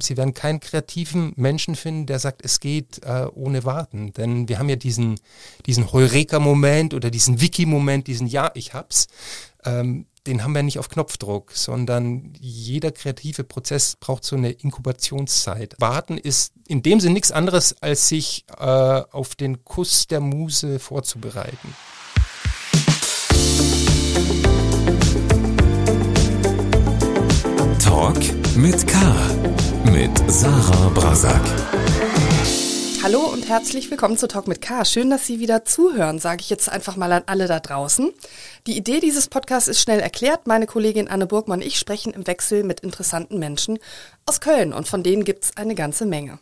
Sie werden keinen kreativen Menschen finden, der sagt, es geht äh, ohne Warten. Denn wir haben ja diesen, diesen Heureka-Moment oder diesen Wiki-Moment, diesen Ja, ich hab's. Ähm, den haben wir nicht auf Knopfdruck, sondern jeder kreative Prozess braucht so eine Inkubationszeit. Warten ist in dem Sinne nichts anderes, als sich äh, auf den Kuss der Muse vorzubereiten. Talk mit K mit Sarah Brasak. Hallo und herzlich willkommen zu Talk mit K. Schön, dass Sie wieder zuhören, sage ich jetzt einfach mal an alle da draußen. Die Idee dieses Podcasts ist schnell erklärt. Meine Kollegin Anne Burgmann und ich sprechen im Wechsel mit interessanten Menschen aus Köln und von denen gibt es eine ganze Menge.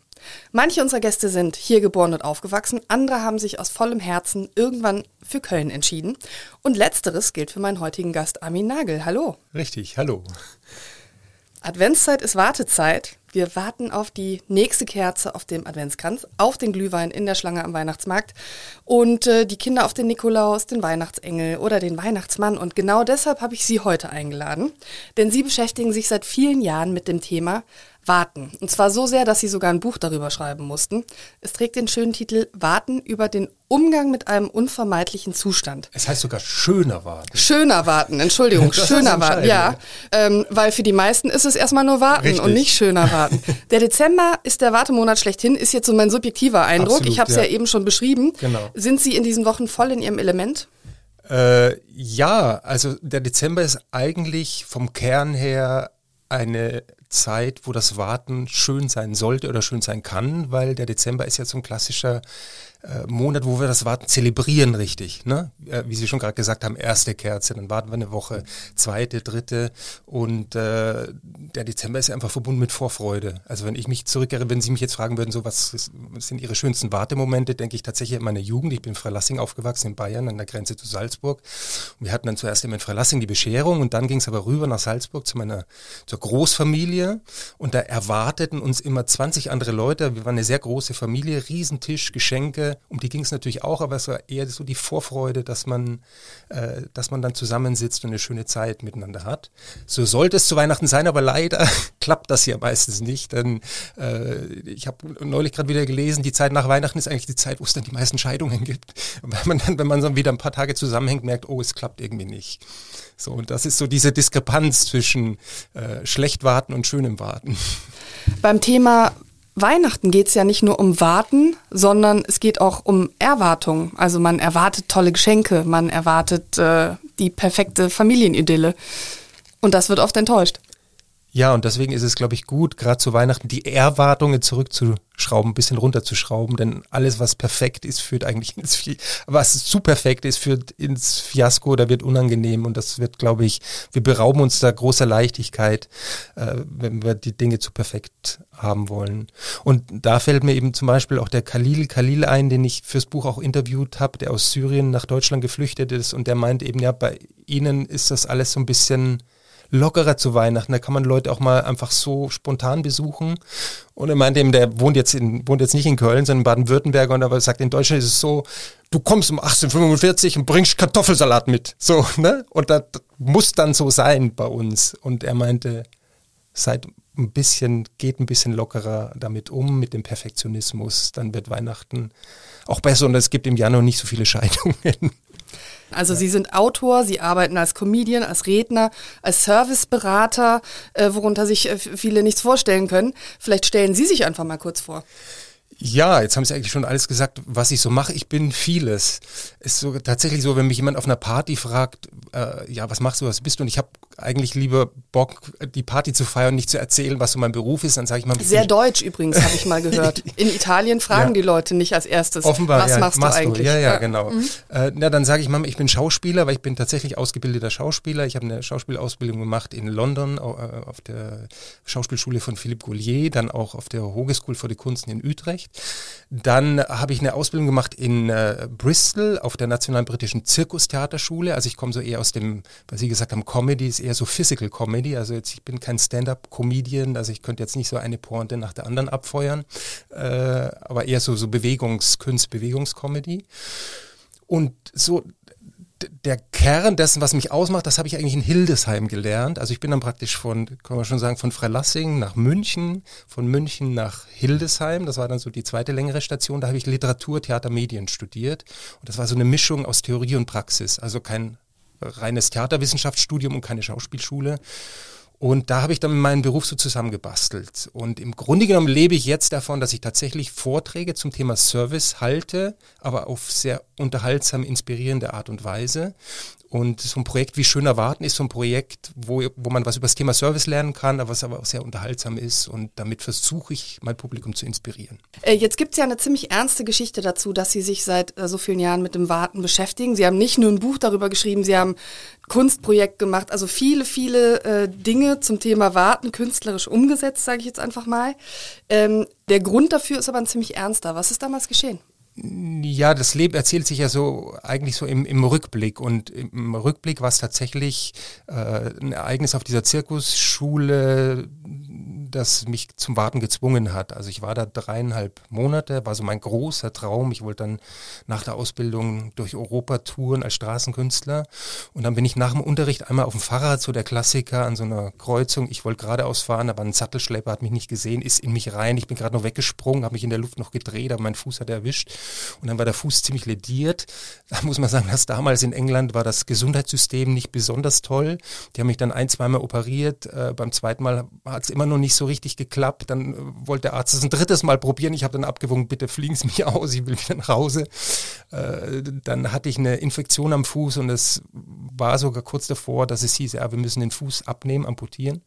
Manche unserer Gäste sind hier geboren und aufgewachsen, andere haben sich aus vollem Herzen irgendwann für Köln entschieden. Und letzteres gilt für meinen heutigen Gast Armin Nagel. Hallo. Richtig, hallo. Adventszeit ist Wartezeit. Wir warten auf die nächste Kerze auf dem Adventskranz, auf den Glühwein in der Schlange am Weihnachtsmarkt und äh, die Kinder auf den Nikolaus, den Weihnachtsengel oder den Weihnachtsmann. Und genau deshalb habe ich Sie heute eingeladen, denn Sie beschäftigen sich seit vielen Jahren mit dem Thema Warten. Und zwar so sehr, dass sie sogar ein Buch darüber schreiben mussten. Es trägt den schönen Titel Warten über den Umgang mit einem unvermeidlichen Zustand. Es heißt sogar schöner Warten. Schöner Warten, Entschuldigung, schöner Warten, ja. Ähm, weil für die meisten ist es erstmal nur Warten Richtig. und nicht schöner Warten. Der Dezember ist der Wartemonat schlechthin, ist jetzt so mein subjektiver Eindruck. Absolut, ich habe es ja. ja eben schon beschrieben. Genau. Sind Sie in diesen Wochen voll in Ihrem Element? Äh, ja, also der Dezember ist eigentlich vom Kern her eine Zeit, wo das Warten schön sein sollte oder schön sein kann, weil der Dezember ist ja so ein klassischer Monat, wo wir das Warten zelebrieren richtig. Ne? Äh, wie Sie schon gerade gesagt haben, erste Kerze, dann warten wir eine Woche, zweite, dritte und äh, der Dezember ist ja einfach verbunden mit Vorfreude. Also wenn ich mich zurückerinnere, wenn Sie mich jetzt fragen würden, so was, was sind Ihre schönsten Wartemomente, denke ich tatsächlich an meine Jugend. Ich bin in Freilassing aufgewachsen in Bayern an der Grenze zu Salzburg. Und wir hatten dann zuerst immer in Freilassing die Bescherung und dann ging es aber rüber nach Salzburg zu meiner zur Großfamilie und da erwarteten uns immer 20 andere Leute. Wir waren eine sehr große Familie, Riesentisch, Geschenke, um die ging es natürlich auch, aber es war eher so die Vorfreude, dass man, äh, dass man dann zusammensitzt und eine schöne Zeit miteinander hat. So sollte es zu Weihnachten sein, aber leider klappt das ja meistens nicht. Denn äh, ich habe neulich gerade wieder gelesen, die Zeit nach Weihnachten ist eigentlich die Zeit, wo es dann die meisten Scheidungen gibt. Weil man dann, wenn man so wieder ein paar Tage zusammenhängt, merkt, oh, es klappt irgendwie nicht. So, und das ist so diese Diskrepanz zwischen äh, schlecht warten und schönem Warten. Beim Thema Weihnachten geht es ja nicht nur um Warten, sondern es geht auch um Erwartung. Also man erwartet tolle Geschenke, man erwartet äh, die perfekte Familienidylle. Und das wird oft enttäuscht. Ja, und deswegen ist es, glaube ich, gut, gerade zu Weihnachten die Erwartungen zurückzuschrauben, ein bisschen runterzuschrauben, denn alles, was perfekt ist, führt eigentlich ins. Was zu perfekt ist, führt ins Fiasko oder wird unangenehm und das wird, glaube ich, wir berauben uns da großer Leichtigkeit, äh, wenn wir die Dinge zu perfekt haben wollen. Und da fällt mir eben zum Beispiel auch der Khalil Khalil ein, den ich fürs Buch auch interviewt habe, der aus Syrien nach Deutschland geflüchtet ist und der meint eben, ja, bei Ihnen ist das alles so ein bisschen lockerer zu Weihnachten. Da kann man Leute auch mal einfach so spontan besuchen. Und er meinte eben, der wohnt jetzt, in, wohnt jetzt nicht in Köln, sondern in Baden-Württemberg und aber sagt, in Deutschland ist es so, du kommst um 1845 und bringst Kartoffelsalat mit. So, ne? Und das muss dann so sein bei uns. Und er meinte, seid ein bisschen, geht ein bisschen lockerer damit um, mit dem Perfektionismus, dann wird Weihnachten auch besser und es gibt im Januar nicht so viele Scheidungen. Also ja. Sie sind Autor, Sie arbeiten als Comedian, als Redner, als Serviceberater, äh, worunter sich äh, viele nichts vorstellen können. Vielleicht stellen Sie sich einfach mal kurz vor. Ja, jetzt haben Sie eigentlich schon alles gesagt, was ich so mache. Ich bin vieles. Ist so tatsächlich so, wenn mich jemand auf einer Party fragt, äh, ja, was machst du, was bist du? Und ich habe eigentlich lieber Bock, die Party zu feiern, nicht zu erzählen, was so mein Beruf ist, dann sage ich mal. Sehr deutsch übrigens, habe ich mal gehört. In Italien fragen ja. die Leute nicht als erstes, Offenbar, was ja, machst, machst, du eigentlich? Ja, ja, ja. genau. Mhm. Äh, na, dann sage ich mal, ich bin Schauspieler, weil ich bin tatsächlich ausgebildeter Schauspieler. Ich habe eine Schauspielausbildung gemacht in London, äh, auf der Schauspielschule von Philippe Goulier, dann auch auf der Hogeschool für die Kunsten in Utrecht. Dann habe ich eine Ausbildung gemacht in äh, Bristol auf der Nationalen Britischen Zirkustheaterschule. Also ich komme so eher aus dem, was Sie gesagt haben, Comedy ist eher so Physical Comedy. Also jetzt, ich bin kein Stand-up-Comedian, also ich könnte jetzt nicht so eine Pointe nach der anderen abfeuern, äh, aber eher so, so Bewegungskunst, Bewegungscomedy. Und so der Kern dessen, was mich ausmacht, das habe ich eigentlich in Hildesheim gelernt. Also ich bin dann praktisch von, kann man schon sagen, von Freilassing nach München, von München nach Hildesheim. Das war dann so die zweite längere Station. Da habe ich Literatur, Theater, Medien studiert. Und das war so eine Mischung aus Theorie und Praxis. Also kein reines Theaterwissenschaftsstudium und keine Schauspielschule. Und da habe ich dann meinen Beruf so zusammengebastelt. Und im Grunde genommen lebe ich jetzt davon, dass ich tatsächlich Vorträge zum Thema Service halte, aber auf sehr unterhaltsam, inspirierende Art und Weise. Und so ein Projekt wie Schöner Warten ist so ein Projekt, wo, wo man was über das Thema Service lernen kann, aber was aber auch sehr unterhaltsam ist. Und damit versuche ich, mein Publikum zu inspirieren. Äh, jetzt gibt es ja eine ziemlich ernste Geschichte dazu, dass Sie sich seit äh, so vielen Jahren mit dem Warten beschäftigen. Sie haben nicht nur ein Buch darüber geschrieben, Sie haben Kunstprojekt gemacht, also viele, viele äh, Dinge zum Thema Warten künstlerisch umgesetzt, sage ich jetzt einfach mal. Ähm, der Grund dafür ist aber ein ziemlich ernster. Was ist damals geschehen? Ja, das Leben erzählt sich ja so eigentlich so im, im Rückblick und im Rückblick war es tatsächlich äh, ein Ereignis auf dieser Zirkusschule, das mich zum Warten gezwungen hat. Also ich war da dreieinhalb Monate, war so mein großer Traum. Ich wollte dann nach der Ausbildung durch Europa touren als Straßenkünstler. Und dann bin ich nach dem Unterricht einmal auf dem Fahrrad, so der Klassiker, an so einer Kreuzung. Ich wollte geradeaus fahren, aber ein Sattelschlepper hat mich nicht gesehen, ist in mich rein. Ich bin gerade noch weggesprungen, habe mich in der Luft noch gedreht, aber mein Fuß hat er erwischt. Und dann war der Fuß ziemlich lediert. Da muss man sagen, dass damals in England war das Gesundheitssystem nicht besonders toll. Die haben mich dann ein, zweimal operiert. Äh, beim zweiten Mal hat es immer noch nicht so richtig geklappt. Dann äh, wollte der Arzt es ein drittes Mal probieren. Ich habe dann abgewogen, bitte fliegen Sie mich aus, ich will wieder nach Hause. Äh, dann hatte ich eine Infektion am Fuß und es war sogar kurz davor, dass es hieß, ja, wir müssen den Fuß abnehmen, amputieren.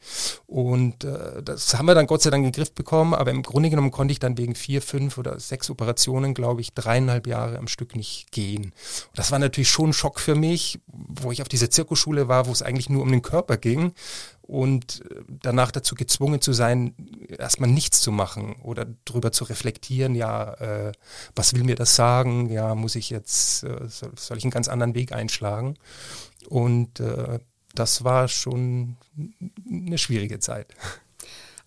Und äh, das haben wir dann Gott sei Dank in den Griff bekommen, aber im Grunde genommen konnte ich dann wegen vier, fünf oder sechs Operationen, glaube ich, dreieinhalb Jahre am Stück nicht gehen. Und das war natürlich schon ein Schock für mich, wo ich auf dieser Zirkusschule war, wo es eigentlich nur um den Körper ging und äh, danach dazu gezwungen zu sein, erstmal nichts zu machen oder darüber zu reflektieren, ja, äh, was will mir das sagen, ja, muss ich jetzt, äh, soll, soll, ich einen ganz anderen Weg einschlagen? Und äh, das war schon eine schwierige Zeit.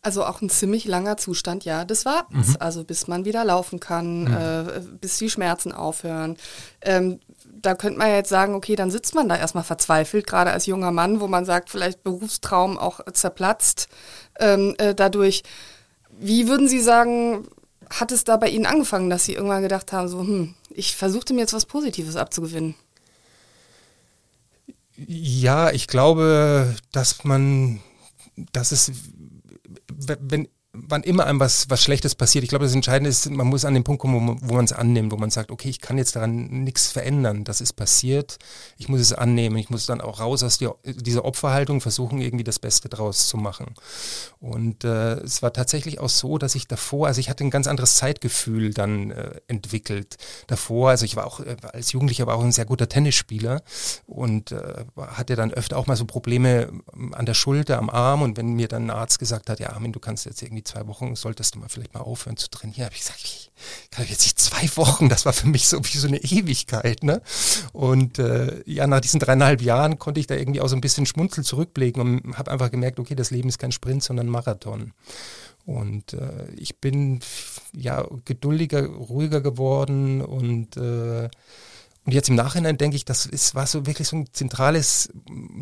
Also auch ein ziemlich langer Zustand, ja, des Wartens. Mhm. Also bis man wieder laufen kann, mhm. äh, bis die Schmerzen aufhören. Ähm, da könnte man jetzt sagen, okay, dann sitzt man da erstmal verzweifelt, gerade als junger Mann, wo man sagt, vielleicht Berufstraum auch zerplatzt ähm, äh, dadurch. Wie würden Sie sagen, hat es da bei Ihnen angefangen, dass Sie irgendwann gedacht haben, so, hm, ich versuchte mir jetzt was Positives abzugewinnen? Ja, ich glaube, dass man, dass es, wenn, wann immer einem was, was Schlechtes passiert, ich glaube, das Entscheidende ist, man muss an den Punkt kommen, wo, man es annimmt, wo man sagt, okay, ich kann jetzt daran nichts verändern, das ist passiert, ich muss es annehmen, ich muss dann auch raus aus die, dieser Opferhaltung, versuchen irgendwie das Beste draus zu machen. Und äh, es war tatsächlich auch so, dass ich davor, also ich hatte ein ganz anderes Zeitgefühl dann äh, entwickelt. Davor, also ich war auch äh, als Jugendlicher war auch ein sehr guter Tennisspieler und äh, hatte dann öfter auch mal so Probleme an der Schulter, am Arm und wenn mir dann ein Arzt gesagt hat, ja Armin, du kannst jetzt irgendwie zwei Wochen solltest du mal vielleicht mal aufhören zu trainieren. Habe ich gesagt, ich kann jetzt nicht zwei Wochen, das war für mich so wie so eine Ewigkeit. Ne? Und äh, ja, nach diesen dreieinhalb Jahren konnte ich da irgendwie auch so ein bisschen schmunzel zurückblicken und habe einfach gemerkt, okay, das Leben ist kein Sprint, sondern Marathon. Und äh, ich bin ja geduldiger, ruhiger geworden und äh, und jetzt im Nachhinein denke ich, das ist, war so wirklich so ein zentrales,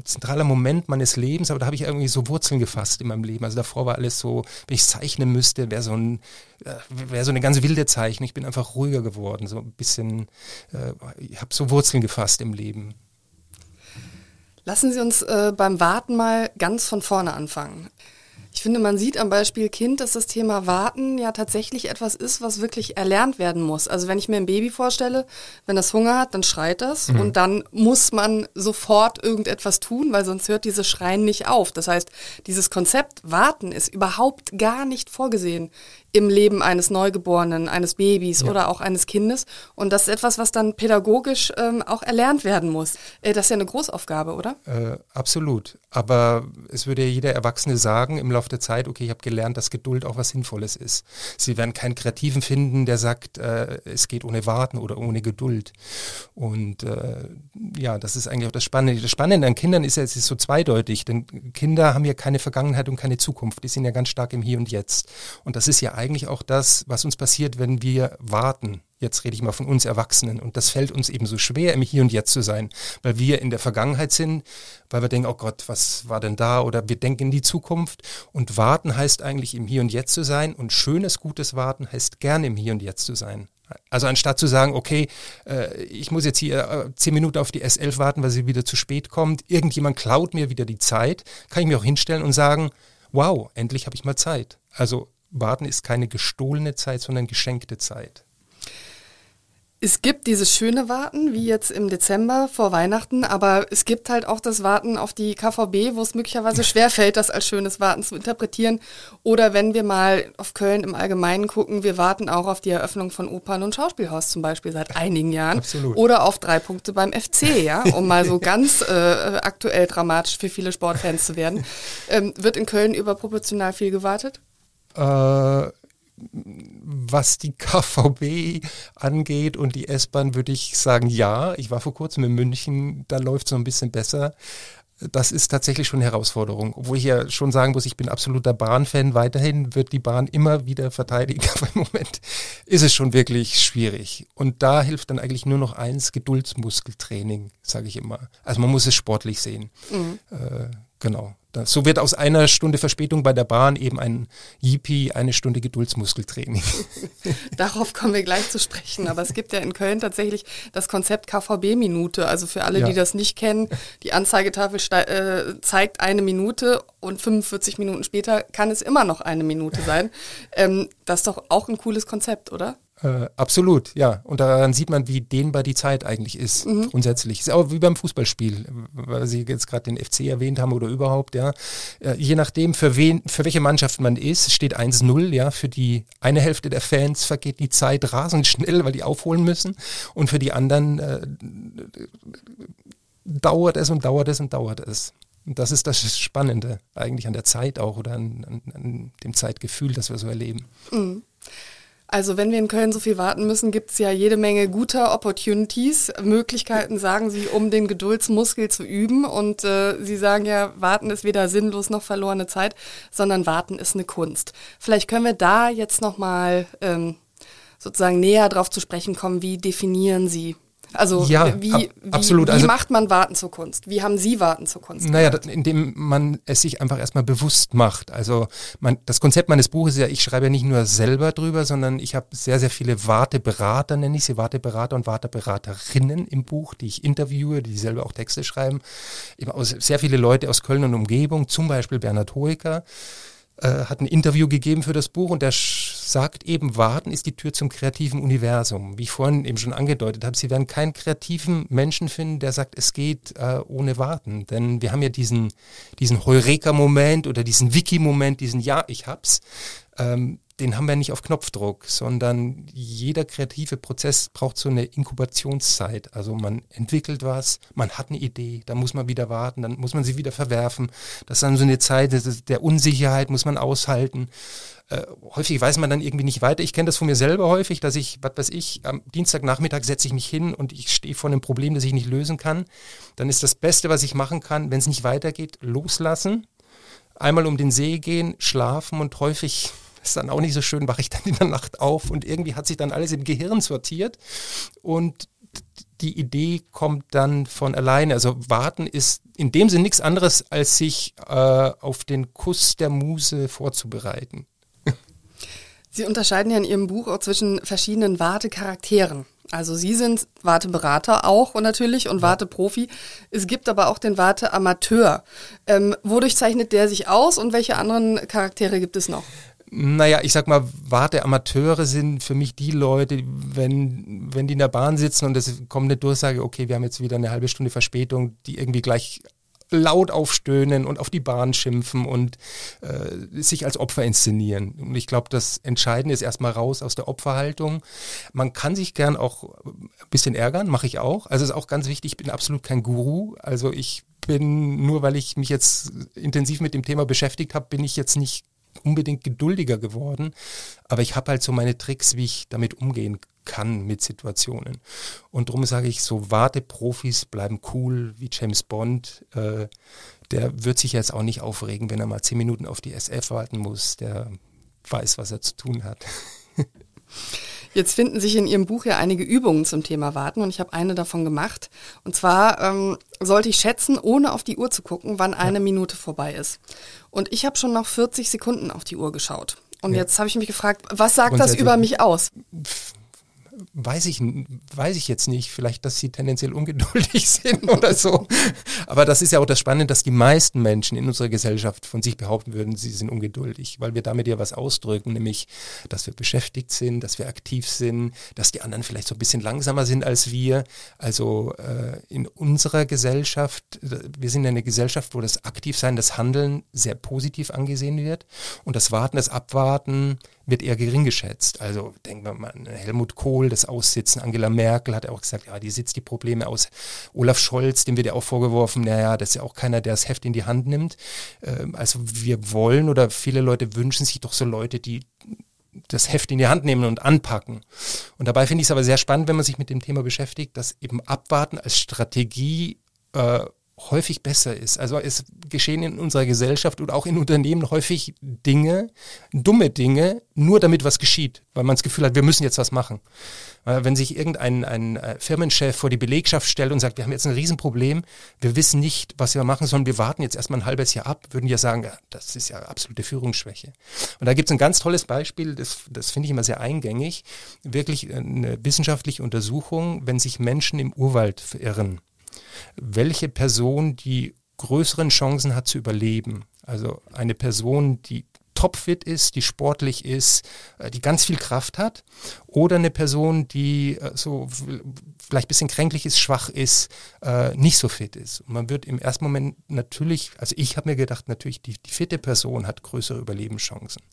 zentraler Moment meines Lebens, aber da habe ich irgendwie so Wurzeln gefasst in meinem Leben. Also davor war alles so, wenn ich zeichnen müsste, wäre so ein, äh, wäre so eine ganz wilde Zeichnung. Ich bin einfach ruhiger geworden, so ein bisschen, äh, ich habe so Wurzeln gefasst im Leben. Lassen Sie uns äh, beim Warten mal ganz von vorne anfangen. Ich finde, man sieht am Beispiel Kind, dass das Thema Warten ja tatsächlich etwas ist, was wirklich erlernt werden muss. Also wenn ich mir ein Baby vorstelle, wenn das Hunger hat, dann schreit das mhm. und dann muss man sofort irgendetwas tun, weil sonst hört dieses Schreien nicht auf. Das heißt, dieses Konzept Warten ist überhaupt gar nicht vorgesehen im Leben eines Neugeborenen, eines Babys ja. oder auch eines Kindes. Und das ist etwas, was dann pädagogisch ähm, auch erlernt werden muss. Äh, das ist ja eine Großaufgabe, oder? Äh, absolut. Aber es würde ja jeder Erwachsene sagen im Laufe der Zeit, okay, ich habe gelernt, dass Geduld auch was Sinnvolles ist. Sie werden keinen Kreativen finden, der sagt, äh, es geht ohne Warten oder ohne Geduld. Und äh, ja, das ist eigentlich auch das Spannende. Das Spannende an Kindern ist ja, es ist so zweideutig, denn Kinder haben ja keine Vergangenheit und keine Zukunft. Die sind ja ganz stark im Hier und Jetzt. Und das ist ja eigentlich auch das, was uns passiert, wenn wir warten. Jetzt rede ich mal von uns Erwachsenen. Und das fällt uns eben so schwer, im Hier und Jetzt zu sein, weil wir in der Vergangenheit sind, weil wir denken, oh Gott, was war denn da? Oder wir denken in die Zukunft. Und warten heißt eigentlich im Hier und Jetzt zu sein. Und schönes, gutes Warten heißt gerne im Hier und Jetzt zu sein. Also anstatt zu sagen, okay, äh, ich muss jetzt hier äh, zehn Minuten auf die S11 warten, weil sie wieder zu spät kommt, irgendjemand klaut mir wieder die Zeit, kann ich mir auch hinstellen und sagen, wow, endlich habe ich mal Zeit. Also warten ist keine gestohlene Zeit, sondern geschenkte Zeit. Es gibt dieses schöne Warten, wie jetzt im Dezember vor Weihnachten, aber es gibt halt auch das Warten auf die KVB, wo es möglicherweise schwerfällt, das als schönes Warten zu interpretieren. Oder wenn wir mal auf Köln im Allgemeinen gucken, wir warten auch auf die Eröffnung von Opern und Schauspielhaus zum Beispiel seit einigen Jahren. Absolut. Oder auf drei Punkte beim FC, ja, um mal so ganz äh, aktuell dramatisch für viele Sportfans zu werden. Ähm, wird in Köln überproportional viel gewartet? Äh, was die KVB angeht und die S-Bahn, würde ich sagen, ja. Ich war vor kurzem in München, da läuft es so ein bisschen besser. Das ist tatsächlich schon eine Herausforderung. Obwohl ich ja schon sagen muss, ich bin absoluter Bahnfan. Weiterhin wird die Bahn immer wieder verteidigen. Aber im Moment ist es schon wirklich schwierig. Und da hilft dann eigentlich nur noch eins, Geduldsmuskeltraining, sage ich immer. Also man muss es sportlich sehen. Mhm. Äh, genau. Das, so wird aus einer Stunde Verspätung bei der Bahn eben ein Yippie, eine Stunde Geduldsmuskeltraining. Darauf kommen wir gleich zu sprechen. Aber es gibt ja in Köln tatsächlich das Konzept KVB-Minute. Also für alle, ja. die das nicht kennen, die Anzeigetafel äh, zeigt eine Minute und 45 Minuten später kann es immer noch eine Minute sein. Ähm, das ist doch auch ein cooles Konzept, oder? Äh, absolut, ja. Und daran sieht man, wie dehnbar die Zeit eigentlich ist, mhm. grundsätzlich. Ist auch wie beim Fußballspiel, weil Sie jetzt gerade den FC erwähnt haben oder überhaupt, ja. Äh, je nachdem, für wen, für welche Mannschaft man ist, steht 1-0, ja. Für die eine Hälfte der Fans vergeht die Zeit rasend schnell, weil die aufholen müssen. Und für die anderen äh, dauert es und dauert es und dauert es. Und das ist das Spannende eigentlich an der Zeit auch oder an, an, an dem Zeitgefühl, das wir so erleben. Mhm. Also wenn wir in Köln so viel warten müssen, gibt es ja jede Menge guter Opportunities, Möglichkeiten, sagen Sie, um den Geduldsmuskel zu üben. Und äh, Sie sagen ja, warten ist weder sinnlos noch verlorene Zeit, sondern warten ist eine Kunst. Vielleicht können wir da jetzt nochmal ähm, sozusagen näher drauf zu sprechen kommen. Wie definieren Sie also ja, wie, ab, wie, absolut. wie also, macht man Warten zur Kunst? Wie haben Sie Warten zur Kunst? Naja, gemacht? indem man es sich einfach erstmal bewusst macht. Also man, das Konzept meines Buches ist ja, ich schreibe ja nicht nur selber drüber, sondern ich habe sehr, sehr viele Warteberater, nenne ich sie, Warteberater und Warteberaterinnen im Buch, die ich interviewe, die selber auch Texte schreiben. Eben aus, sehr viele Leute aus Köln und Umgebung, zum Beispiel Bernhard Hoeker äh, hat ein Interview gegeben für das Buch und der sagt eben, Warten ist die Tür zum kreativen Universum. Wie ich vorhin eben schon angedeutet habe, Sie werden keinen kreativen Menschen finden, der sagt, es geht äh, ohne Warten. Denn wir haben ja diesen, diesen Heureka-Moment oder diesen Wiki-Moment, diesen Ja, ich hab's. Ähm, den haben wir nicht auf Knopfdruck, sondern jeder kreative Prozess braucht so eine Inkubationszeit. Also man entwickelt was, man hat eine Idee, dann muss man wieder warten, dann muss man sie wieder verwerfen. Das ist dann so eine Zeit der Unsicherheit, muss man aushalten. Äh, häufig weiß man dann irgendwie nicht weiter. Ich kenne das von mir selber häufig, dass ich, was weiß ich, am Dienstagnachmittag setze ich mich hin und ich stehe vor einem Problem, das ich nicht lösen kann. Dann ist das Beste, was ich machen kann, wenn es nicht weitergeht, loslassen. Einmal um den See gehen, schlafen und häufig ist dann auch nicht so schön, wache ich dann in der Nacht auf und irgendwie hat sich dann alles im Gehirn sortiert und die Idee kommt dann von alleine. Also warten ist in dem Sinne nichts anderes, als sich äh, auf den Kuss der Muse vorzubereiten. Sie unterscheiden ja in Ihrem Buch auch zwischen verschiedenen Wartecharakteren. Also Sie sind Warteberater auch und natürlich und Warteprofi. Es gibt aber auch den Warteamateur. Ähm, wodurch zeichnet der sich aus und welche anderen Charaktere gibt es noch? Naja, ich sag mal, Warteamateure sind für mich die Leute, wenn, wenn die in der Bahn sitzen und es kommt eine Durchsage, okay, wir haben jetzt wieder eine halbe Stunde Verspätung, die irgendwie gleich laut aufstöhnen und auf die Bahn schimpfen und äh, sich als Opfer inszenieren. Und ich glaube, das Entscheidende ist erstmal raus aus der Opferhaltung. Man kann sich gern auch ein bisschen ärgern, mache ich auch. Also ist auch ganz wichtig, ich bin absolut kein Guru. Also ich bin, nur weil ich mich jetzt intensiv mit dem Thema beschäftigt habe, bin ich jetzt nicht unbedingt geduldiger geworden, aber ich habe halt so meine Tricks, wie ich damit umgehen kann mit Situationen. Und darum sage ich so, Warteprofis bleiben cool wie James Bond. Äh, der wird sich jetzt auch nicht aufregen, wenn er mal zehn Minuten auf die SF warten muss. Der weiß, was er zu tun hat. Jetzt finden sich in Ihrem Buch ja einige Übungen zum Thema Warten und ich habe eine davon gemacht. Und zwar ähm, sollte ich schätzen, ohne auf die Uhr zu gucken, wann eine ja. Minute vorbei ist. Und ich habe schon nach 40 Sekunden auf die Uhr geschaut. Und ja. jetzt habe ich mich gefragt, was sagt das über mich aus? Weiß ich, weiß ich jetzt nicht. Vielleicht, dass sie tendenziell ungeduldig sind oder so. Aber das ist ja auch das Spannende, dass die meisten Menschen in unserer Gesellschaft von sich behaupten würden, sie sind ungeduldig, weil wir damit ja was ausdrücken, nämlich, dass wir beschäftigt sind, dass wir aktiv sind, dass die anderen vielleicht so ein bisschen langsamer sind als wir. Also äh, in unserer Gesellschaft, wir sind eine Gesellschaft, wo das Aktivsein, das Handeln sehr positiv angesehen wird und das Warten, das Abwarten wird eher gering geschätzt. Also denken wir mal an Helmut Kohl, das Aussitzen, Angela Merkel hat auch gesagt, ja, die sitzt die Probleme aus. Olaf Scholz, dem wird ja auch vorgeworfen, naja, das ist ja auch keiner, der das Heft in die Hand nimmt. Ähm, also wir wollen oder viele Leute wünschen sich doch so Leute, die das Heft in die Hand nehmen und anpacken. Und dabei finde ich es aber sehr spannend, wenn man sich mit dem Thema beschäftigt, dass eben Abwarten als Strategie äh, häufig besser ist. Also es geschehen in unserer Gesellschaft und auch in Unternehmen häufig Dinge, dumme Dinge, nur damit was geschieht, weil man das Gefühl hat, wir müssen jetzt was machen. Wenn sich irgendein ein äh, Firmenchef vor die Belegschaft stellt und sagt, wir haben jetzt ein Riesenproblem, wir wissen nicht, was wir machen sollen, wir warten jetzt erstmal ein halbes Jahr ab, würden ja sagen, ja, das ist ja absolute Führungsschwäche. Und da gibt es ein ganz tolles Beispiel, das, das finde ich immer sehr eingängig, wirklich eine wissenschaftliche Untersuchung, wenn sich Menschen im Urwald verirren welche Person die größeren Chancen hat zu überleben. Also eine Person, die topfit ist, die sportlich ist, äh, die ganz viel Kraft hat, oder eine Person, die äh, so vielleicht ein bisschen kränklich ist, schwach ist, äh, nicht so fit ist. Und man wird im ersten Moment natürlich, also ich habe mir gedacht, natürlich die, die fitte Person hat größere Überlebenschancen.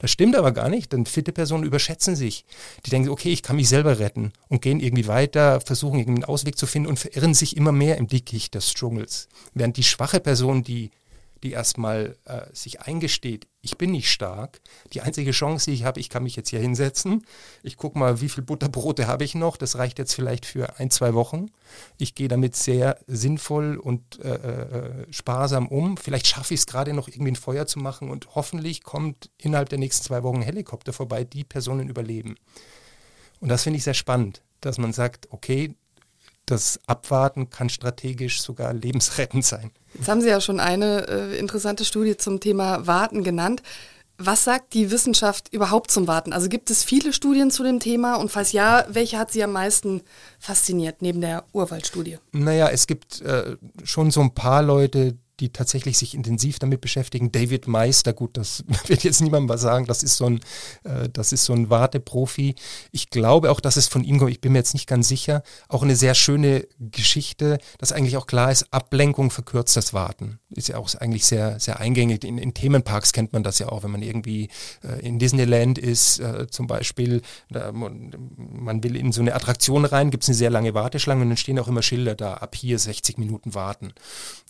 Das stimmt aber gar nicht, denn fitte Personen überschätzen sich. Die denken, okay, ich kann mich selber retten und gehen irgendwie weiter, versuchen irgendwie einen Ausweg zu finden und verirren sich immer mehr im Dickicht des Dschungels. Während die schwache Person, die die erstmal äh, sich eingesteht, ich bin nicht stark. Die einzige Chance, die ich habe, ich kann mich jetzt hier hinsetzen. Ich gucke mal, wie viel Butterbrote habe ich noch. Das reicht jetzt vielleicht für ein, zwei Wochen. Ich gehe damit sehr sinnvoll und äh, äh, sparsam um. Vielleicht schaffe ich es gerade noch irgendwie ein Feuer zu machen und hoffentlich kommt innerhalb der nächsten zwei Wochen ein Helikopter vorbei, die Personen überleben. Und das finde ich sehr spannend, dass man sagt, okay, das Abwarten kann strategisch sogar lebensrettend sein. Jetzt haben Sie ja schon eine äh, interessante Studie zum Thema Warten genannt. Was sagt die Wissenschaft überhaupt zum Warten? Also gibt es viele Studien zu dem Thema und falls ja, welche hat Sie am meisten fasziniert neben der Urwaldstudie? Naja, es gibt äh, schon so ein paar Leute, die tatsächlich sich intensiv damit beschäftigen. David Meister, gut, das wird jetzt niemandem was sagen, das ist so ein, äh, das ist so ein Warteprofi. Ich glaube auch, dass es von ihm kommt, ich bin mir jetzt nicht ganz sicher, auch eine sehr schöne Geschichte, dass eigentlich auch klar ist, Ablenkung verkürzt das Warten. Ist ja auch eigentlich sehr, sehr eingängig. In, in Themenparks kennt man das ja auch, wenn man irgendwie äh, in Disneyland ist, äh, zum Beispiel, man will in so eine Attraktion rein, gibt es eine sehr lange Warteschlange und dann stehen auch immer Schilder da, ab hier 60 Minuten warten.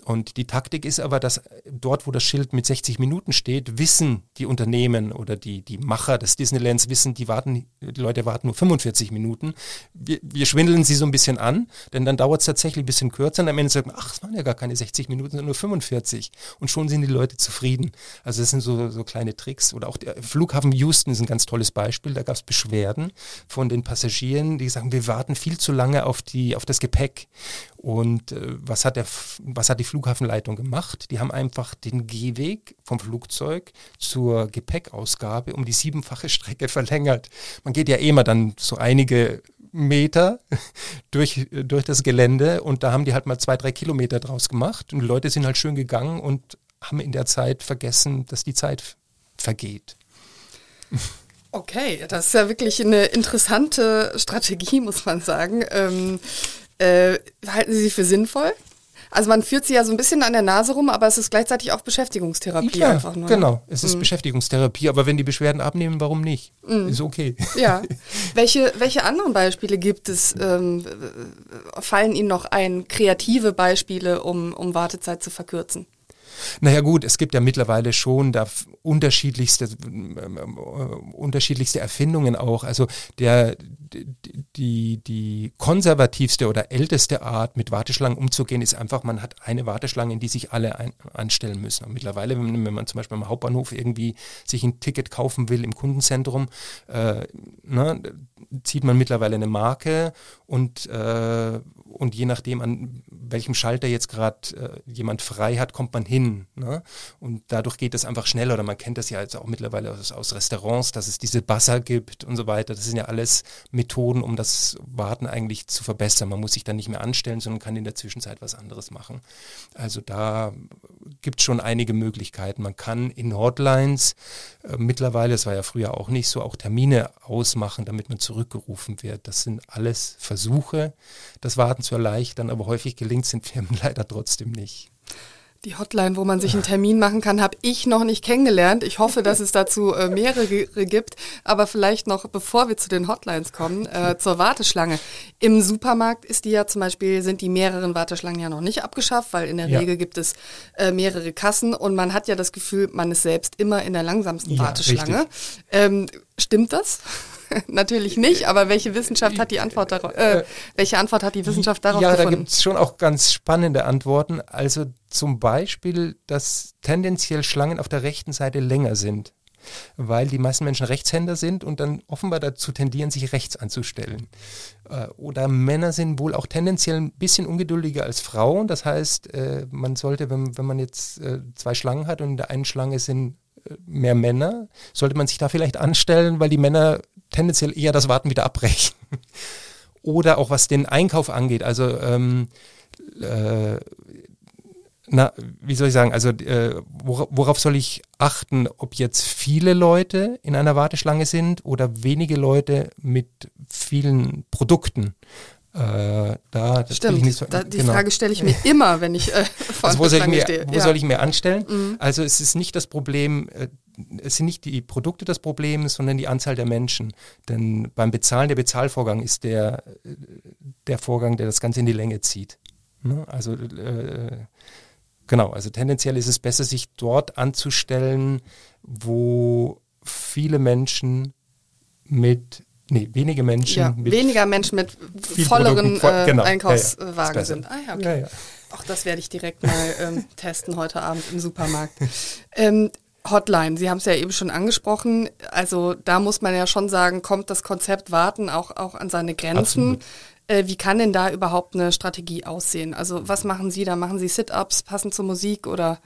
Und die Taktik ist aber, dass dort, wo das Schild mit 60 Minuten steht, wissen die Unternehmen oder die, die Macher des Disneylands wissen, die warten, die Leute warten nur 45 Minuten. Wir, wir schwindeln sie so ein bisschen an, denn dann dauert es tatsächlich ein bisschen kürzer und am Ende sagt man, ach, es waren ja gar keine 60 Minuten, sondern nur 45. Und schon sind die Leute zufrieden. Also das sind so, so kleine Tricks. Oder auch der Flughafen Houston ist ein ganz tolles Beispiel. Da gab es Beschwerden von den Passagieren, die sagen, wir warten viel zu lange auf, die, auf das Gepäck. Und äh, was, hat der, was hat die Flughafenleitung gemacht? Die haben einfach den Gehweg vom Flugzeug zur Gepäckausgabe um die siebenfache Strecke verlängert. Man geht ja eh immer dann so einige Meter durch, durch das Gelände und da haben die halt mal zwei, drei Kilometer draus gemacht und die Leute sind halt schön gegangen und haben in der Zeit vergessen, dass die Zeit vergeht. Okay, das ist ja wirklich eine interessante Strategie, muss man sagen. Ähm, äh, halten Sie sie für sinnvoll? Also man führt sie ja so ein bisschen an der Nase rum, aber es ist gleichzeitig auch Beschäftigungstherapie ja, einfach nur. Ne? Genau, es ist mhm. Beschäftigungstherapie, aber wenn die Beschwerden abnehmen, warum nicht? Mhm. Ist okay. Ja. welche, welche anderen Beispiele gibt es? Ähm, fallen Ihnen noch ein, kreative Beispiele, um, um Wartezeit zu verkürzen? Naja gut, es gibt ja mittlerweile schon da unterschiedlichste, äh, unterschiedlichste Erfindungen auch. Also der, die, die konservativste oder älteste Art, mit Warteschlangen umzugehen, ist einfach, man hat eine Warteschlange, in die sich alle ein, anstellen müssen. Und mittlerweile, wenn, wenn, man zum Beispiel am Hauptbahnhof irgendwie sich ein Ticket kaufen will im Kundenzentrum, äh, ne, zieht man mittlerweile eine Marke und, äh, und je nachdem, an welchem Schalter jetzt gerade äh, jemand frei hat, kommt man hin. Ne? Und dadurch geht es einfach schneller. Oder man kennt das ja jetzt auch mittlerweile aus, aus Restaurants, dass es diese Buzzer gibt und so weiter. Das sind ja alles Methoden, um das Warten eigentlich zu verbessern. Man muss sich dann nicht mehr anstellen, sondern kann in der Zwischenzeit was anderes machen. Also da gibt es schon einige Möglichkeiten. Man kann in Hotlines äh, mittlerweile, das war ja früher auch nicht so, auch Termine ausmachen, damit man zurückgerufen wird. Das sind alles Versuche, das Warten zu erleichtern, aber häufig gelingt es den Firmen leider trotzdem nicht. Die Hotline, wo man sich einen Termin machen kann, habe ich noch nicht kennengelernt. Ich hoffe, dass es dazu äh, mehrere gibt. Aber vielleicht noch, bevor wir zu den Hotlines kommen, äh, zur Warteschlange. Im Supermarkt ist die ja zum Beispiel, sind die mehreren Warteschlangen ja noch nicht abgeschafft, weil in der ja. Regel gibt es äh, mehrere Kassen und man hat ja das Gefühl, man ist selbst immer in der langsamsten ja, Warteschlange. Ähm, stimmt das? Natürlich nicht, aber welche Wissenschaft hat die Antwort darauf? Äh, welche Antwort hat die Wissenschaft darauf ja, gefunden? Ja, da gibt es schon auch ganz spannende Antworten. Also zum Beispiel, dass tendenziell Schlangen auf der rechten Seite länger sind, weil die meisten Menschen Rechtshänder sind und dann offenbar dazu tendieren, sich rechts anzustellen. Äh, oder Männer sind wohl auch tendenziell ein bisschen ungeduldiger als Frauen. Das heißt, äh, man sollte, wenn, wenn man jetzt äh, zwei Schlangen hat und in der einen Schlange sind mehr Männer, sollte man sich da vielleicht anstellen, weil die Männer tendenziell eher das Warten wieder abbrechen. Oder auch was den Einkauf angeht. Also ähm, äh, na, wie soll ich sagen, also äh, worauf soll ich achten, ob jetzt viele Leute in einer Warteschlange sind oder wenige Leute mit vielen Produkten? Äh, da, Stimmt, so, da, die genau. Frage stelle ich mir immer, wenn ich äh, vor also wo soll ich mir, stehe. Wo ja. soll ich mir anstellen? Mhm. Also es ist nicht das Problem, äh, es sind nicht die Produkte das Problem, sondern die Anzahl der Menschen. Denn beim Bezahlen, der Bezahlvorgang ist der, äh, der Vorgang, der das Ganze in die Länge zieht. Ne? Also äh, genau, also tendenziell ist es besser, sich dort anzustellen, wo viele Menschen mit Nee, wenige Menschen. Ja, mit weniger Menschen mit volleren äh, genau. Einkaufswagen ja, sind. Ah ja, okay. Ja, Auch das werde ich direkt mal ähm, testen heute Abend im Supermarkt. Ähm, Hotline, Sie haben es ja eben schon angesprochen. Also da muss man ja schon sagen, kommt das Konzept Warten auch, auch an seine Grenzen. Äh, wie kann denn da überhaupt eine Strategie aussehen? Also was machen Sie da? Machen Sie Sit-ups passend zur Musik oder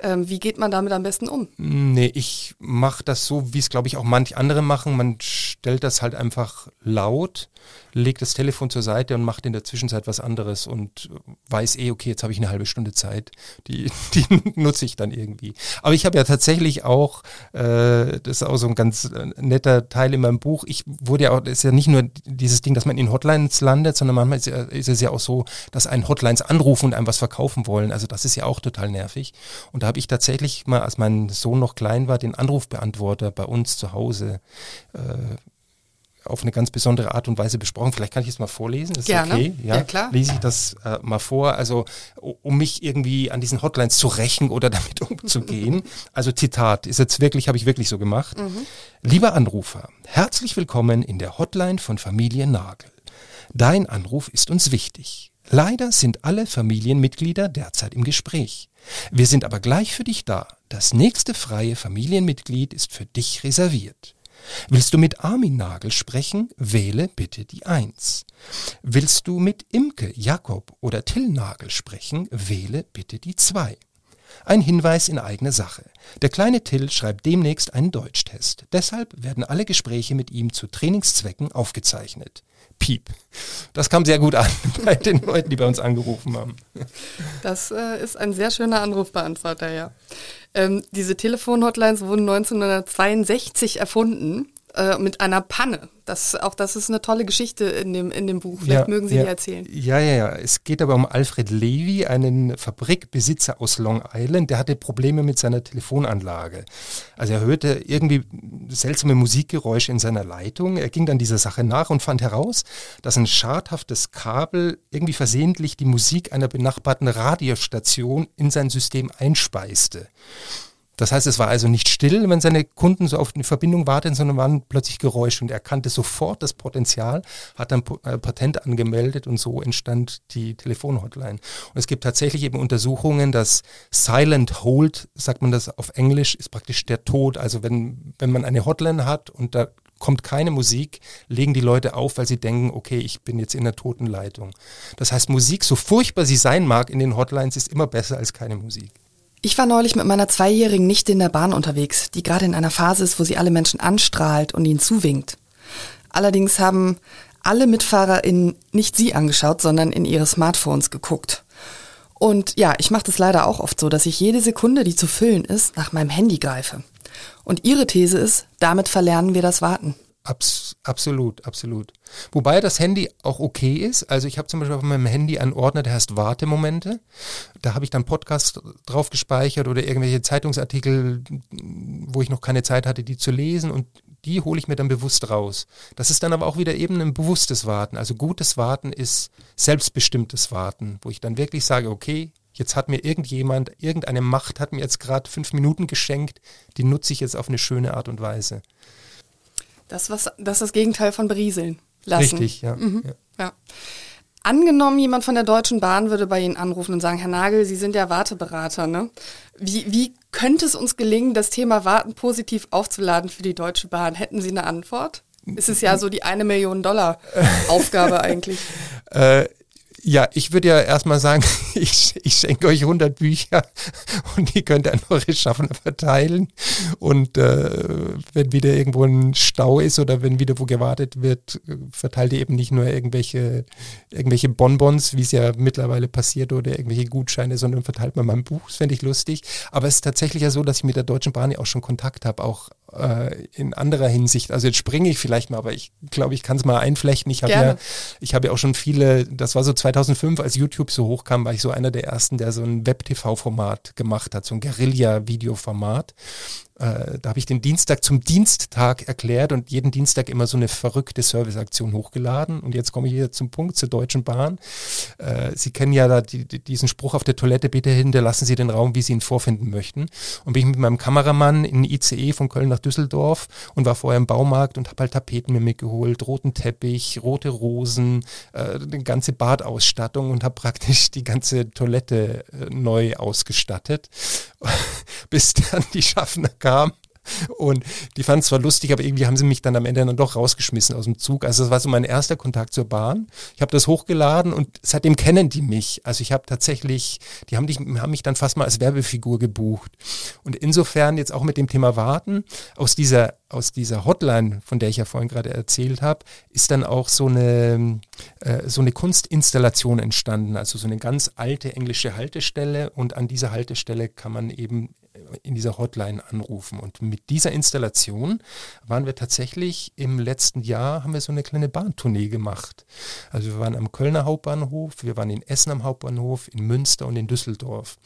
ähm, wie geht man damit am besten um? Nee, ich mache das so, wie es, glaube ich, auch manch andere machen. Man stellt das halt einfach laut, legt das Telefon zur Seite und macht in der Zwischenzeit was anderes und weiß eh, okay, jetzt habe ich eine halbe Stunde Zeit. Die, die nutze ich dann irgendwie. Aber ich habe ja tatsächlich auch, äh, das ist auch so ein ganz äh, netter Teil in meinem Buch, ich wurde ja auch, ist ja nicht nur dieses Ding, dass man in Hotlines landet, sondern manchmal ist, ist es ja auch so, dass einen Hotlines anrufen und einem was verkaufen wollen. Also das ist ja auch total nervig. Und da habe ich tatsächlich mal, als mein Sohn noch klein war, den Anrufbeantworter bei uns zu Hause äh, auf eine ganz besondere Art und Weise besprochen. Vielleicht kann ich es mal vorlesen. Ist Gerne. okay? Ja, ja klar. Lese ich das äh, mal vor. Also, um mich irgendwie an diesen Hotlines zu rächen oder damit umzugehen. also, Zitat, ist jetzt wirklich, habe ich wirklich so gemacht. Mhm. Lieber Anrufer, herzlich willkommen in der Hotline von Familie Nagel. Dein Anruf ist uns wichtig. Leider sind alle Familienmitglieder derzeit im Gespräch. Wir sind aber gleich für dich da. Das nächste freie Familienmitglied ist für dich reserviert. Willst du mit Armin Nagel sprechen, wähle bitte die Eins. Willst du mit Imke, Jakob oder Till Nagel sprechen, wähle bitte die Zwei. Ein Hinweis in eigener Sache. Der kleine Till schreibt demnächst einen Deutschtest. Deshalb werden alle Gespräche mit ihm zu Trainingszwecken aufgezeichnet. Piep. Das kam sehr gut an bei den Leuten, die bei uns angerufen haben. Das äh, ist ein sehr schöner Anrufbeantworter, ja. Ähm, diese Telefonhotlines wurden 1962 erfunden äh, mit einer Panne. Das, auch das ist eine tolle Geschichte in dem, in dem Buch. Vielleicht ja, mögen Sie ja. die erzählen. Ja, ja, ja. Es geht aber um Alfred Levy, einen Fabrikbesitzer aus Long Island. Der hatte Probleme mit seiner Telefonanlage. Also er hörte irgendwie seltsame Musikgeräusche in seiner Leitung. Er ging dann dieser Sache nach und fand heraus, dass ein schadhaftes Kabel irgendwie versehentlich die Musik einer benachbarten Radiostation in sein System einspeiste. Das heißt, es war also nicht still, wenn seine Kunden so auf eine Verbindung warteten, sondern waren plötzlich Geräusche und er kannte sofort das Potenzial, hat dann äh, Patent angemeldet und so entstand die Telefonhotline. Und es gibt tatsächlich eben Untersuchungen, dass Silent Hold, sagt man das auf Englisch, ist praktisch der Tod. Also wenn, wenn man eine Hotline hat und da kommt keine Musik, legen die Leute auf, weil sie denken, okay, ich bin jetzt in der toten Leitung. Das heißt, Musik, so furchtbar sie sein mag in den Hotlines, ist immer besser als keine Musik. Ich war neulich mit meiner Zweijährigen nicht in der Bahn unterwegs, die gerade in einer Phase ist, wo sie alle Menschen anstrahlt und ihnen zuwinkt. Allerdings haben alle MitfahrerInnen nicht sie angeschaut, sondern in ihre Smartphones geguckt. Und ja, ich mache das leider auch oft so, dass ich jede Sekunde, die zu füllen ist, nach meinem Handy greife. Und ihre These ist, damit verlernen wir das Warten. Abs absolut, absolut. Wobei das Handy auch okay ist. Also ich habe zum Beispiel auf meinem Handy einen Ordner, der heißt Wartemomente. Da habe ich dann Podcasts drauf gespeichert oder irgendwelche Zeitungsartikel, wo ich noch keine Zeit hatte, die zu lesen und die hole ich mir dann bewusst raus. Das ist dann aber auch wieder eben ein bewusstes Warten. Also gutes Warten ist selbstbestimmtes Warten, wo ich dann wirklich sage, okay, jetzt hat mir irgendjemand, irgendeine Macht hat mir jetzt gerade fünf Minuten geschenkt, die nutze ich jetzt auf eine schöne Art und Weise. Das, was, das ist das Gegenteil von berieseln lassen. Richtig, ja. Mhm. ja. ja. Angenommen, jemand von der Deutschen Bahn würde bei Ihnen anrufen und sagen, Herr Nagel, Sie sind ja Warteberater, ne? Wie, wie könnte es uns gelingen, das Thema Warten positiv aufzuladen für die Deutsche Bahn? Hätten Sie eine Antwort? Es ist ja so die eine Million Dollar Aufgabe eigentlich. Äh, ja, ich würde ja erstmal sagen, ich, ich schenke euch 100 Bücher und die könnt ihr an eure Schaffner verteilen. Und äh, wenn wieder irgendwo ein Stau ist oder wenn wieder wo gewartet wird, verteilt ihr eben nicht nur irgendwelche, irgendwelche Bonbons, wie es ja mittlerweile passiert, oder irgendwelche Gutscheine, sondern verteilt man mein Buch. Das fände ich lustig. Aber es ist tatsächlich ja so, dass ich mit der Deutschen Bahn ja auch schon Kontakt habe, auch äh, in anderer Hinsicht. Also jetzt springe ich vielleicht mal, aber ich glaube, ich kann es mal einflechten. Ich habe ja, ich habe ja auch schon viele, das war so 2005, als YouTube so hochkam, war ich so einer der ersten, der so ein Web-TV-Format gemacht hat, so ein Guerilla-Video-Format. Äh, da habe ich den Dienstag zum Diensttag erklärt und jeden Dienstag immer so eine verrückte Serviceaktion hochgeladen. Und jetzt komme ich wieder zum Punkt zur Deutschen Bahn. Äh, Sie kennen ja da die, die, diesen Spruch auf der Toilette, bitte hinterlassen Sie den Raum, wie Sie ihn vorfinden möchten. Und bin ich mit meinem Kameramann in ICE von Köln nach Düsseldorf und war vorher im Baumarkt und habe halt Tapeten mir mitgeholt, roten Teppich, rote Rosen, äh, eine ganze Badausstattung und habe praktisch die ganze Toilette äh, neu ausgestattet, bis dann die Schaffner kam. Und die fanden es zwar lustig, aber irgendwie haben sie mich dann am Ende dann doch rausgeschmissen aus dem Zug. Also das war so mein erster Kontakt zur Bahn. Ich habe das hochgeladen und seitdem kennen die mich. Also ich habe tatsächlich, die haben, dich, haben mich dann fast mal als Werbefigur gebucht. Und insofern jetzt auch mit dem Thema Warten, aus dieser, aus dieser Hotline, von der ich ja vorhin gerade erzählt habe, ist dann auch so eine, äh, so eine Kunstinstallation entstanden. Also so eine ganz alte englische Haltestelle und an dieser Haltestelle kann man eben in dieser Hotline anrufen. Und mit dieser Installation waren wir tatsächlich im letzten Jahr, haben wir so eine kleine Bahntournee gemacht. Also wir waren am Kölner Hauptbahnhof, wir waren in Essen am Hauptbahnhof, in Münster und in Düsseldorf.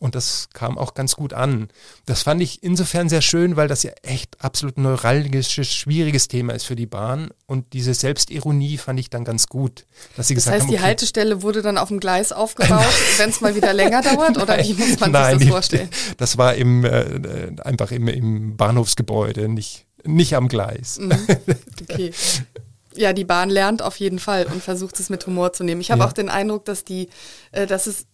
Und das kam auch ganz gut an. Das fand ich insofern sehr schön, weil das ja echt absolut neuralgisches, schwieriges Thema ist für die Bahn. Und diese Selbstironie fand ich dann ganz gut. Dass sie das gesagt heißt, haben, die Haltestelle wurde dann auf dem Gleis aufgebaut, wenn es mal wieder länger dauert? Oder wie muss man nein, sich das vorstellen? Das war im, äh, einfach im, im Bahnhofsgebäude, nicht, nicht am Gleis. Mhm. Okay. Ja, die Bahn lernt auf jeden Fall und versucht es mit Humor zu nehmen. Ich habe ja. auch den Eindruck, dass die, äh, dass es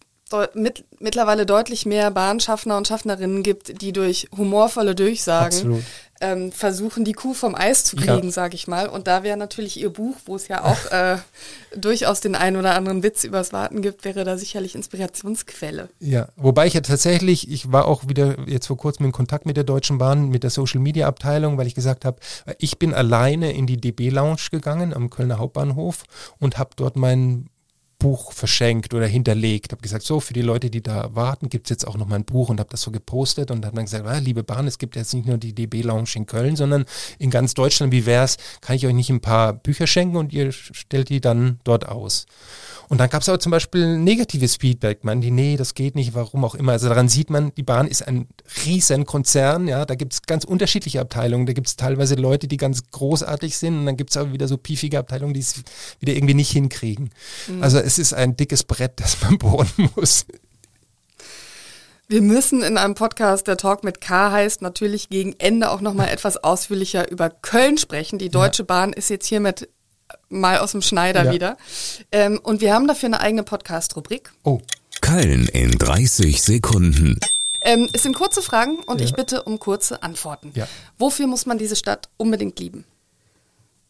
mit, mittlerweile deutlich mehr Bahnschaffner und Schaffnerinnen gibt, die durch humorvolle Durchsagen ähm, versuchen, die Kuh vom Eis zu kriegen, ja. sage ich mal. Und da wäre natürlich ihr Buch, wo es ja auch äh, durchaus den einen oder anderen Witz übers Warten gibt, wäre da sicherlich Inspirationsquelle. Ja, wobei ich ja tatsächlich, ich war auch wieder jetzt vor kurzem in Kontakt mit der Deutschen Bahn, mit der Social Media Abteilung, weil ich gesagt habe, ich bin alleine in die DB Lounge gegangen am Kölner Hauptbahnhof und habe dort meinen Buch verschenkt oder hinterlegt. Habe gesagt, so für die Leute, die da warten, gibt es jetzt auch noch mal ein Buch und habe das so gepostet und dann gesagt, ah, liebe Bahn, es gibt jetzt nicht nur die DB Lounge in Köln, sondern in ganz Deutschland. Wie wär's? Kann ich euch nicht ein paar Bücher schenken und ihr stellt die dann dort aus? Und dann gab es aber zum Beispiel negatives Feedback. Man, die, nee, das geht nicht, warum auch immer. Also daran sieht man, die Bahn ist ein riesen Konzern, ja, da gibt es ganz unterschiedliche Abteilungen. Da gibt es teilweise Leute, die ganz großartig sind und dann gibt es aber wieder so piefige Abteilungen, die es wieder irgendwie nicht hinkriegen. Mhm. Also es ist ein dickes Brett, das man bohren muss. Wir müssen in einem Podcast, der Talk mit K heißt, natürlich gegen Ende auch nochmal etwas ausführlicher über Köln sprechen. Die Deutsche ja. Bahn ist jetzt hiermit mal aus dem Schneider ja. wieder. Ähm, und wir haben dafür eine eigene Podcast-Rubrik. Oh. Köln in 30 Sekunden. Ähm, es sind kurze Fragen und ja. ich bitte um kurze Antworten. Ja. Wofür muss man diese Stadt unbedingt lieben?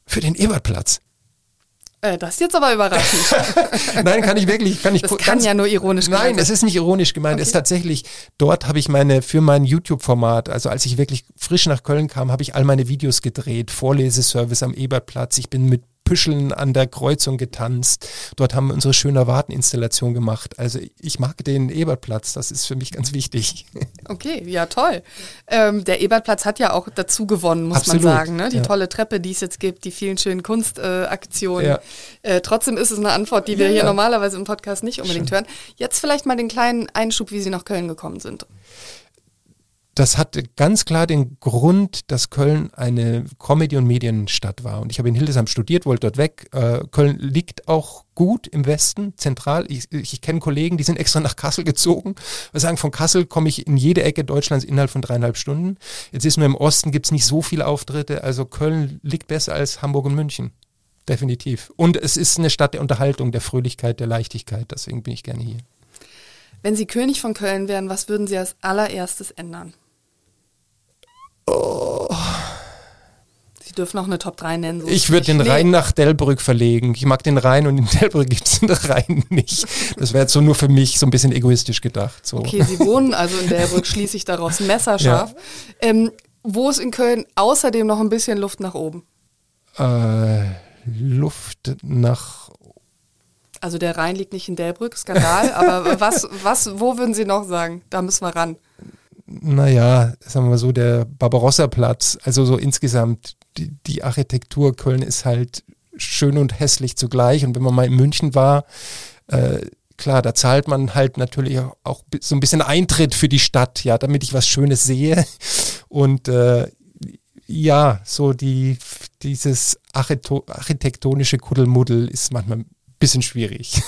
Für den Ebertplatz. Äh, das ist jetzt aber überraschend. Nein, kann ich wirklich, kann ich. Das kann ja nur ironisch gemeint Nein, es ist nicht ironisch gemeint. Okay. Es ist tatsächlich, dort habe ich meine, für mein YouTube-Format, also als ich wirklich frisch nach Köln kam, habe ich all meine Videos gedreht, Vorleseservice am Ebertplatz. Ich bin mit Püscheln an der Kreuzung getanzt. Dort haben wir unsere schöne Warteninstallation gemacht. Also ich mag den Ebertplatz, das ist für mich ganz wichtig. Okay, ja toll. Ähm, der Ebertplatz hat ja auch dazu gewonnen, muss Absolut, man sagen. Ne? Die ja. tolle Treppe, die es jetzt gibt, die vielen schönen Kunstaktionen. Äh, ja. äh, trotzdem ist es eine Antwort, die wir ja, hier normalerweise im Podcast nicht unbedingt Schön. hören. Jetzt vielleicht mal den kleinen Einschub, wie Sie nach Köln gekommen sind. Das hatte ganz klar den Grund, dass Köln eine Comedy- und Medienstadt war. Und ich habe in Hildesheim studiert, wollte dort weg. Äh, Köln liegt auch gut im Westen, zentral. Ich, ich kenne Kollegen, die sind extra nach Kassel gezogen. Wir sagen, von Kassel komme ich in jede Ecke Deutschlands innerhalb von dreieinhalb Stunden. Jetzt ist nur im Osten gibt es nicht so viele Auftritte. Also Köln liegt besser als Hamburg und München. Definitiv. Und es ist eine Stadt der Unterhaltung, der Fröhlichkeit, der Leichtigkeit. Deswegen bin ich gerne hier. Wenn Sie König von Köln wären, was würden Sie als allererstes ändern? Oh. Sie dürfen auch eine Top 3 nennen. So ich würde den Rhein nach Delbrück verlegen. Ich mag den Rhein und in Delbrück gibt es den Rhein nicht. Das wäre jetzt so nur für mich so ein bisschen egoistisch gedacht. So. Okay, Sie wohnen also in Delbrück, schließe ich daraus messerscharf. Ja. Ähm, wo ist in Köln außerdem noch ein bisschen Luft nach oben? Äh, Luft nach also der Rhein liegt nicht in Delbrück, Skandal, aber was, was, wo würden Sie noch sagen? Da müssen wir ran naja, sagen wir so, der Barbarossa-Platz, also so insgesamt die, die, Architektur Köln ist halt schön und hässlich zugleich. Und wenn man mal in München war, äh, klar, da zahlt man halt natürlich auch so ein bisschen Eintritt für die Stadt, ja, damit ich was Schönes sehe. Und äh, ja, so die, dieses architektonische Kuddelmuddel ist manchmal ein bisschen schwierig.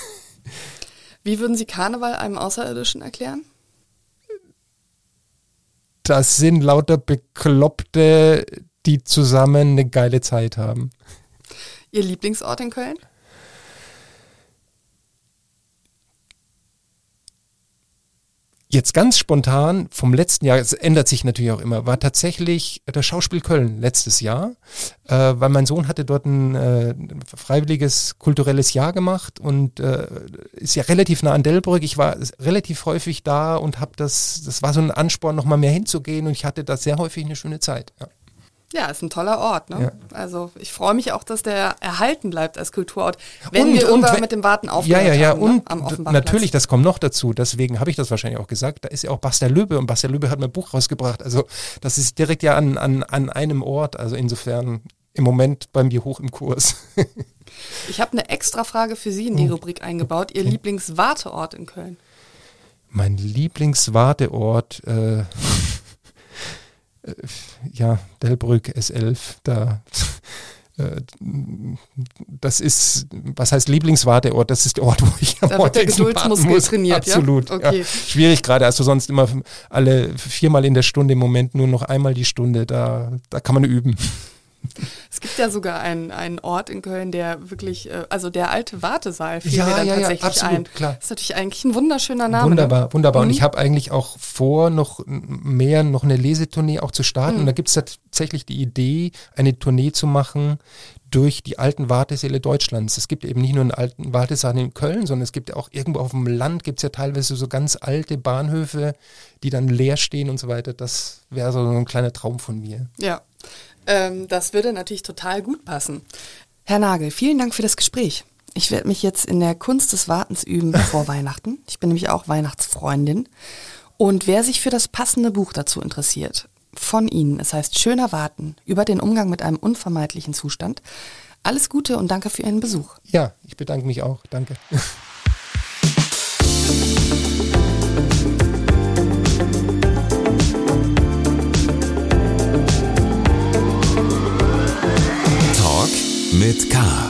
Wie würden Sie Karneval einem Außerirdischen erklären? Das sind lauter Bekloppte, die zusammen eine geile Zeit haben. Ihr Lieblingsort in Köln? Jetzt ganz spontan vom letzten Jahr, es ändert sich natürlich auch immer, war tatsächlich das Schauspiel Köln letztes Jahr, äh, weil mein Sohn hatte dort ein äh, freiwilliges kulturelles Jahr gemacht und äh, ist ja relativ nah an Delbrück. Ich war relativ häufig da und habe das, das war so ein Ansporn, nochmal mehr hinzugehen und ich hatte da sehr häufig eine schöne Zeit. Ja. Ja, ist ein toller Ort. Ne? Ja. Also ich freue mich auch, dass der erhalten bleibt als Kulturort, wenn und, wir irgendwann mit dem Warten aufgehört Ja, ja, ja. Haben, ne? und natürlich, das kommt noch dazu. Deswegen habe ich das wahrscheinlich auch gesagt. Da ist ja auch Bastel Löbe und Bastel Löbe hat mein Buch rausgebracht. Also das ist direkt ja an, an, an einem Ort. Also insofern im Moment bei mir hoch im Kurs. ich habe eine extra Frage für Sie in die oh. Rubrik eingebaut. Ihr okay. Lieblingswarteort in Köln? Mein Lieblingswarteort... Äh, ja, Delbrück S11, da äh, das ist, was heißt Lieblingswarteort? Das ist der Ort, wo ich am Geduldsmuskel muss. trainiert, Absolut. Ja? Okay. Ja. Schwierig gerade, also sonst immer alle viermal in der Stunde im Moment nur noch einmal die Stunde. Da, da kann man üben. Es gibt ja sogar einen, einen Ort in Köln, der wirklich, äh, also der alte Wartesaal fiel ja, mir dann ja, tatsächlich ja, absolut, ein. Klar. Das ist natürlich eigentlich ein wunderschöner Name. Wunderbar, ne? wunderbar. Mhm. Und ich habe eigentlich auch vor, noch mehr, noch eine Lesetournee auch zu starten. Mhm. Und da gibt es tatsächlich die Idee, eine Tournee zu machen durch die alten Wartesäle Deutschlands. Es gibt eben nicht nur einen alten Wartesaal in Köln, sondern es gibt auch irgendwo auf dem Land gibt es ja teilweise so ganz alte Bahnhöfe, die dann leer stehen und so weiter. Das wäre so ein kleiner Traum von mir. Ja, ähm, das würde natürlich total gut passen. Herr Nagel, vielen Dank für das Gespräch. Ich werde mich jetzt in der Kunst des Wartens üben vor Weihnachten. Ich bin nämlich auch Weihnachtsfreundin. Und wer sich für das passende Buch dazu interessiert, von Ihnen, es heißt Schöner Warten, über den Umgang mit einem unvermeidlichen Zustand. Alles Gute und danke für Ihren Besuch. Ja, ich bedanke mich auch. Danke. mit K.